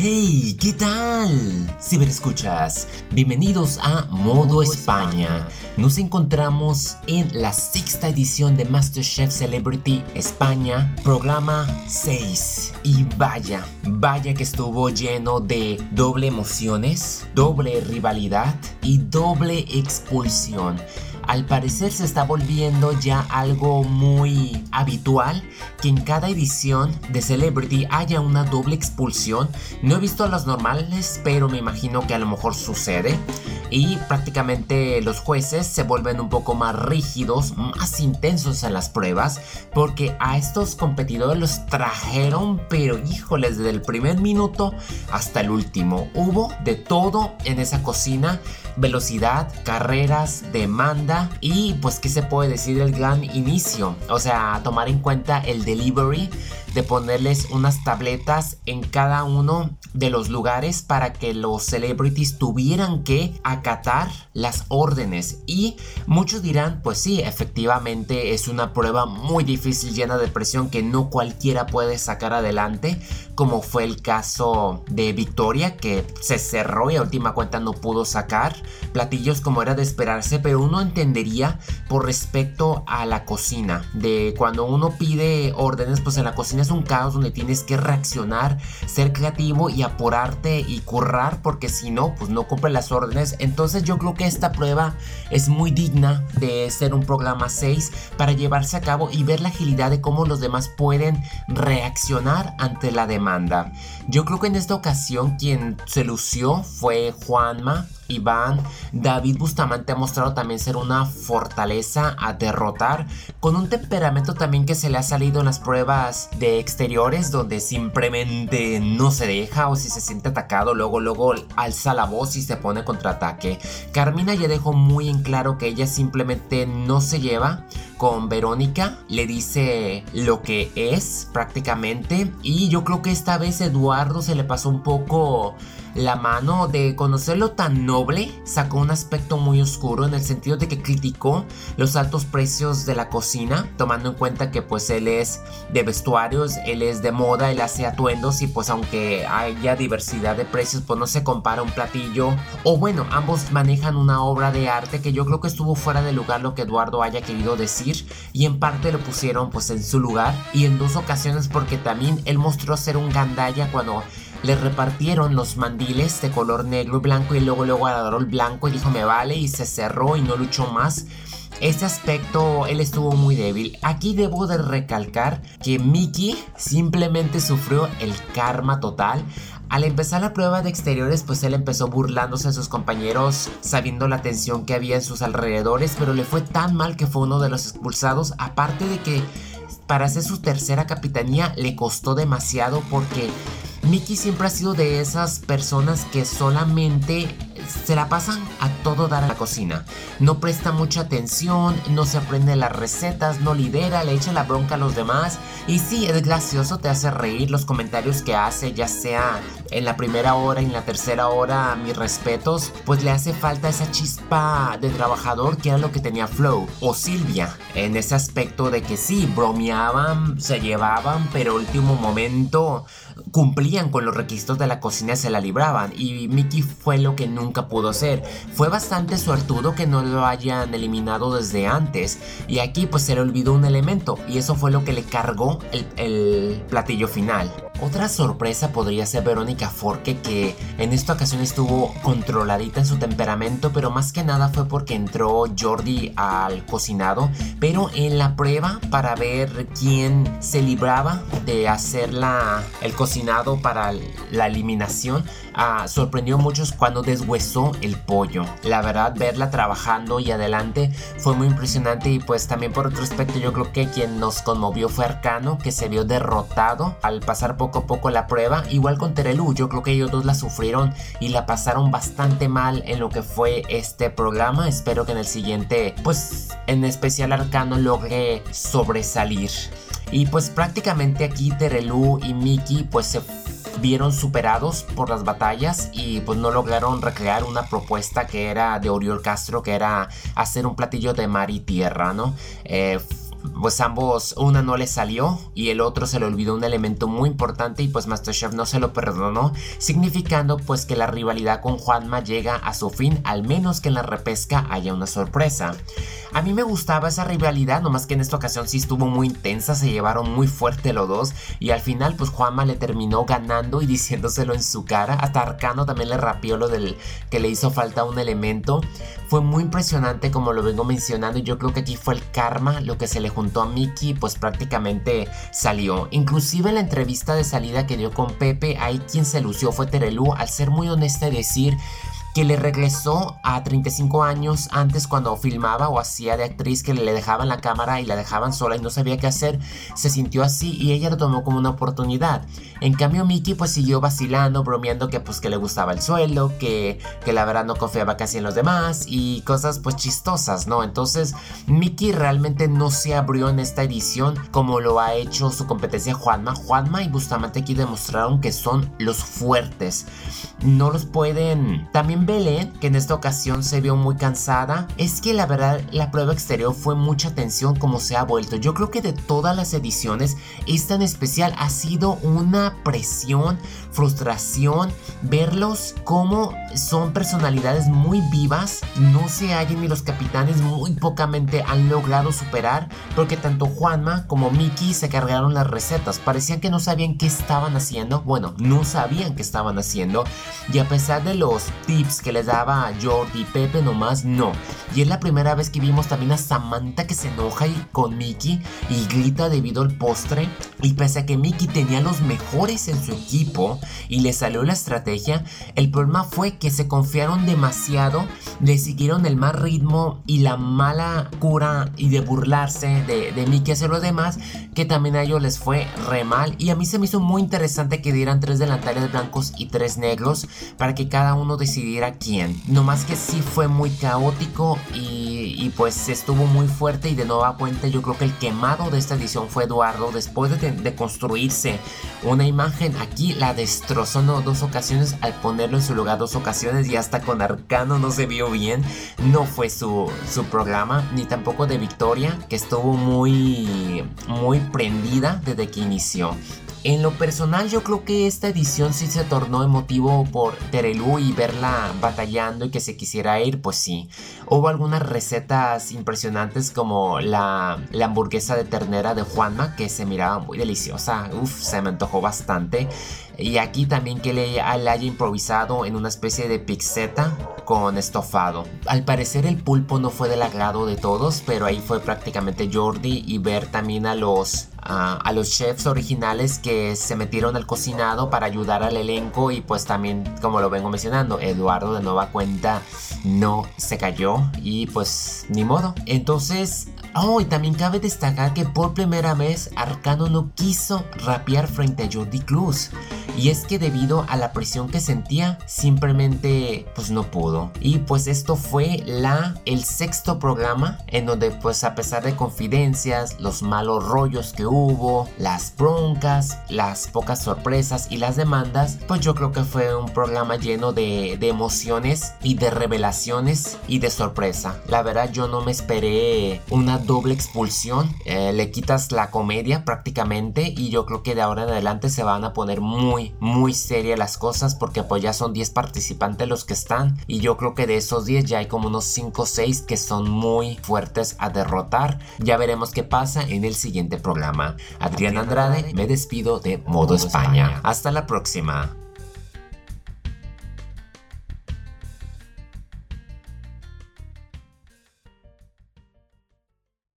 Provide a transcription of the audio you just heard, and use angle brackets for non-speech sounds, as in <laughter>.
Hey, ¿qué tal? Ciberescuchas, bienvenidos a Modo España. Nos encontramos en la sexta edición de MasterChef Celebrity España, programa 6. Y vaya, vaya que estuvo lleno de doble emociones, doble rivalidad y doble expulsión al parecer se está volviendo ya algo muy habitual que en cada edición de Celebrity haya una doble expulsión. No he visto las normales, pero me imagino que a lo mejor sucede. Y prácticamente los jueces se vuelven un poco más rígidos, más intensos en las pruebas, porque a estos competidores los trajeron, pero híjoles, desde el primer minuto hasta el último. Hubo de todo en esa cocina velocidad, carreras, demanda y pues qué se puede decir del gran inicio. O sea, tomar en cuenta el delivery de ponerles unas tabletas en cada uno de los lugares para que los celebrities tuvieran que acatar las órdenes. Y muchos dirán, pues sí, efectivamente es una prueba muy difícil, llena de presión que no cualquiera puede sacar adelante, como fue el caso de Victoria, que se cerró y a última cuenta no pudo sacar platillos como era de esperarse, pero uno entendería por respecto a la cocina, de cuando uno pide órdenes, pues en la cocina es un caos donde tienes que reaccionar, ser creativo y apurarte y currar, porque si no, pues no cumple las órdenes. Entonces yo creo que esta prueba es muy digna de ser un programa 6 para llevarse a cabo y ver la agilidad de cómo los demás pueden reaccionar ante la demanda. Yo creo que en esta ocasión quien se lució fue Juanma Iván, David Bustamante ha mostrado también ser una fortaleza a derrotar, con un temperamento también que se le ha salido en las pruebas de exteriores, donde simplemente no se deja o si se siente atacado, luego, luego alza la voz y se pone contraataque. Carmina ya dejó muy en claro que ella simplemente no se lleva con Verónica, le dice lo que es prácticamente, y yo creo que esta vez Eduardo se le pasó un poco la mano de conocerlo tan noble. Sacó un aspecto muy oscuro en el sentido de que criticó los altos precios de la cocina, tomando en cuenta que pues él es de vestuarios, él es de moda, él hace atuendos y pues aunque haya diversidad de precios pues no se compara un platillo. O bueno, ambos manejan una obra de arte que yo creo que estuvo fuera de lugar lo que Eduardo haya querido decir y en parte lo pusieron pues en su lugar y en dos ocasiones porque también él mostró ser un gandalla cuando le repartieron los mandiles de color negro y blanco y luego luego agarró el blanco y dijo me vale y se cerró y no luchó más. Este aspecto él estuvo muy débil. Aquí debo de recalcar que Mickey simplemente sufrió el karma total. Al empezar la prueba de exteriores, pues él empezó burlándose de sus compañeros, sabiendo la tensión que había en sus alrededores, pero le fue tan mal que fue uno de los expulsados, aparte de que para hacer su tercera capitanía le costó demasiado porque Mickey siempre ha sido de esas personas que solamente se la pasan a todo dar a la cocina. No presta mucha atención, no se aprende las recetas, no lidera, le echa la bronca a los demás. Y sí, es gracioso, te hace reír los comentarios que hace, ya sea en la primera hora, en la tercera hora, mis respetos, pues le hace falta esa chispa de trabajador que era lo que tenía Flow o Silvia. En ese aspecto de que sí, bromeaban, se llevaban, pero último momento cumplían con los requisitos de la cocina se la libraban. Y Mickey fue lo que nunca pudo ser. Fue bastante suertudo que no lo hayan eliminado desde antes. Y aquí pues se le olvidó un elemento. Y eso fue lo que le cargó el platillo final. Otra sorpresa podría ser Verónica Forque que en esta ocasión estuvo controladita en su temperamento, pero más que nada fue porque entró Jordi al cocinado, pero en la prueba para ver quién se libraba de hacer la, el cocinado para la eliminación, ah, sorprendió a muchos cuando deshuesó el pollo. La verdad, verla trabajando y adelante fue muy impresionante y pues también por otro aspecto yo creo que quien nos conmovió fue Arcano, que se vio derrotado al pasar por poco a poco la prueba. Igual con Terelu, yo creo que ellos dos la sufrieron y la pasaron bastante mal en lo que fue este programa. Espero que en el siguiente, pues en especial Arcano logre sobresalir. Y pues prácticamente aquí Terelu y Miki pues se vieron superados por las batallas y pues no lograron recrear una propuesta que era de Oriol Castro, que era hacer un platillo de mar y tierra, ¿no? Eh, pues ambos, una no le salió y el otro se le olvidó un elemento muy importante y pues Masterchef no se lo perdonó, significando pues que la rivalidad con Juanma llega a su fin, al menos que en la repesca haya una sorpresa. A mí me gustaba esa rivalidad, nomás que en esta ocasión sí estuvo muy intensa, se llevaron muy fuerte los dos y al final pues Juanma le terminó ganando y <laughs> diciéndoselo en su cara, hasta Arcano también le rapió lo del que le hizo falta un elemento. Fue muy impresionante como lo vengo mencionando y yo creo que aquí fue el karma lo que se le juntó a Mickey pues prácticamente salió. Inclusive en la entrevista de salida que dio con Pepe, ahí quien se lució fue Terelu al ser muy honesta y decir que le regresó a 35 años antes cuando filmaba o hacía de actriz que le dejaban la cámara y la dejaban sola y no sabía qué hacer, se sintió así y ella lo tomó como una oportunidad. En cambio Mickey pues siguió vacilando, bromeando que pues que le gustaba el suelo, que, que la verdad no confiaba casi en los demás y cosas pues chistosas, ¿no? Entonces Mickey realmente no se abrió en esta edición como lo ha hecho su competencia Juanma. Juanma y Bustamante aquí demostraron que son los fuertes. No los pueden... También Belén, que en esta ocasión se vio muy cansada, es que la verdad la prueba exterior fue mucha tensión como se ha vuelto. Yo creo que de todas las ediciones, esta en especial ha sido una presión, frustración, verlos como son personalidades muy vivas, no se hallan ni los capitanes muy pocamente han logrado superar, porque tanto Juanma como Mickey se cargaron las recetas, parecían que no sabían qué estaban haciendo, bueno, no sabían qué estaban haciendo, y a pesar de los tips que les daba a Jordi y Pepe nomás no. Y es la primera vez que vimos también a Samantha que se enoja con Mickey y grita debido al postre. Y pese a que Mickey tenía los mejores en su equipo y le salió la estrategia, el problema fue que se confiaron demasiado, le siguieron el mal ritmo y la mala cura y de burlarse de, de Mickey hacia los demás, que también a ellos les fue re mal. Y a mí se me hizo muy interesante que dieran tres delantales blancos y tres negros para que cada uno decidiera quién. No más que sí fue muy caótico y, pues estuvo muy fuerte y de nueva cuenta yo creo que el quemado de esta edición fue Eduardo después de, construirse una imagen aquí la destrozó dos ocasiones al ponerlo en su lugar dos ocasiones y hasta con Arcano no se vio bien. No fue su, su programa ni tampoco de Victoria que estuvo muy muy prendida desde que inició. En lo personal yo creo que esta edición sí se tornó emotivo por Terelu y verla batallando y que se quisiera ir, pues sí. Hubo algunas recetas impresionantes como la, hamburguesa de ternera de Juanma que se miraba muy deliciosa, uff, se me antojó bastante. Y aquí también que le, haya improvisado en una especie de pixeta con estofado. Al parecer el pulpo no fue del agrado de todos, pero ahí fue prácticamente Jordi y ver también a los a, los chefs originales que se metieron al cocinado para ayudar al elenco y pues también como lo vengo mencionando Eduardo de nueva cuenta no se cayó y pues ni modo entonces Oh, y también cabe destacar que por primera vez Arcano no quiso rapear frente a Jordi Cruz. Y es que debido a la presión que sentía, simplemente pues no pudo. Y pues esto fue la el sexto programa en donde pues a pesar de confidencias, los malos rollos que hubo, las broncas, las pocas sorpresas y las demandas, pues yo creo que fue un programa lleno de, de emociones y de revelaciones y de sorpresa. La verdad yo no me esperé una doble expulsión, eh, le quitas la comedia prácticamente y yo creo que de ahora en adelante se van a poner muy, muy serias las cosas porque pues ya son 10 participantes los que están y yo creo que de esos 10 ya hay como unos 5 o 6 que son muy fuertes a derrotar. Ya veremos qué pasa en el siguiente programa. Adrián Andrade, me despido de Modo España. Hasta la próxima.